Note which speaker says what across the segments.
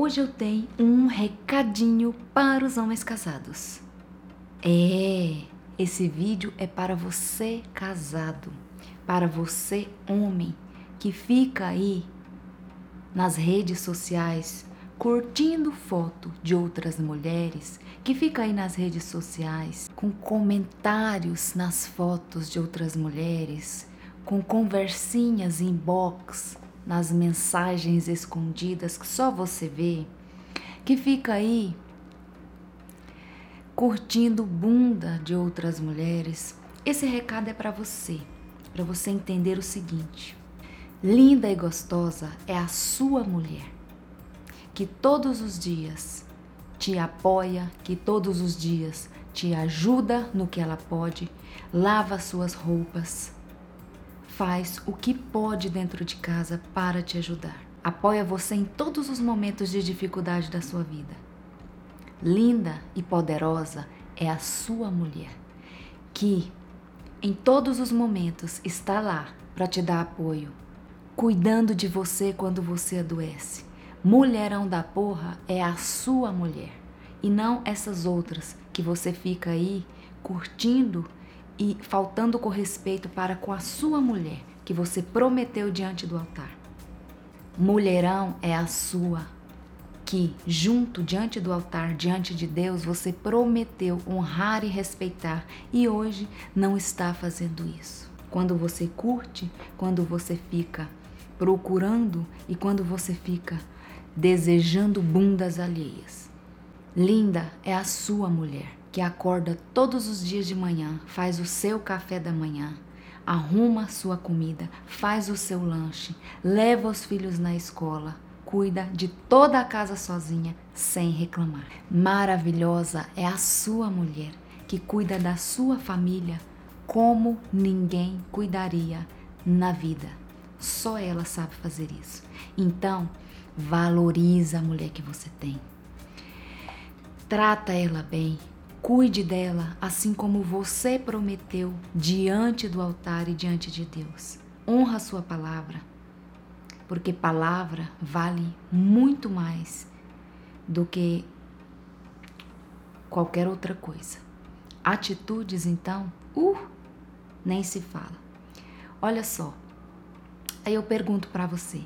Speaker 1: Hoje eu tenho um recadinho para os homens casados. É, esse vídeo é para você casado, para você homem que fica aí nas redes sociais curtindo foto de outras mulheres, que fica aí nas redes sociais com comentários nas fotos de outras mulheres, com conversinhas inbox nas mensagens escondidas que só você vê, que fica aí curtindo bunda de outras mulheres. Esse recado é para você, para você entender o seguinte: linda e gostosa é a sua mulher que todos os dias te apoia, que todos os dias te ajuda no que ela pode, lava suas roupas, faz o que pode dentro de casa para te ajudar. Apoia você em todos os momentos de dificuldade da sua vida. Linda e poderosa é a sua mulher, que em todos os momentos está lá para te dar apoio, cuidando de você quando você adoece Mulherão da porra é a sua mulher e não essas outras que você fica aí curtindo e faltando com respeito para com a sua mulher que você prometeu diante do altar. Mulherão é a sua que junto diante do altar, diante de Deus, você prometeu honrar e respeitar e hoje não está fazendo isso. Quando você curte, quando você fica procurando e quando você fica desejando bundas alheias. Linda é a sua mulher, que acorda todos os dias de manhã, faz o seu café da manhã, arruma a sua comida, faz o seu lanche, leva os filhos na escola, cuida de toda a casa sozinha, sem reclamar. Maravilhosa é a sua mulher, que cuida da sua família como ninguém cuidaria na vida. Só ela sabe fazer isso. Então, Valoriza a mulher que você tem. Trata ela bem, cuide dela assim como você prometeu diante do altar e diante de Deus. Honra a sua palavra, porque palavra vale muito mais do que qualquer outra coisa. Atitudes, então, uh, nem se fala. Olha só, aí eu pergunto para você: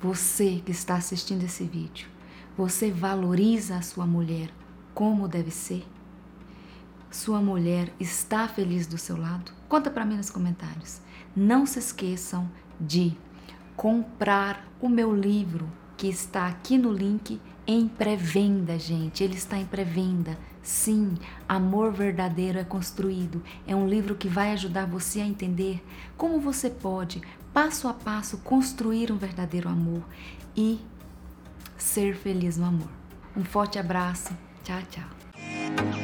Speaker 1: você que está assistindo esse vídeo, você valoriza a sua mulher como deve ser? Sua mulher está feliz do seu lado? Conta para mim nos comentários. Não se esqueçam de comprar o meu livro que está aqui no link em pré-venda, gente. Ele está em pré-venda. Sim, Amor Verdadeiro é Construído. É um livro que vai ajudar você a entender como você pode passo a passo, construir um verdadeiro amor e ser feliz no amor. Um forte abraço. 家家。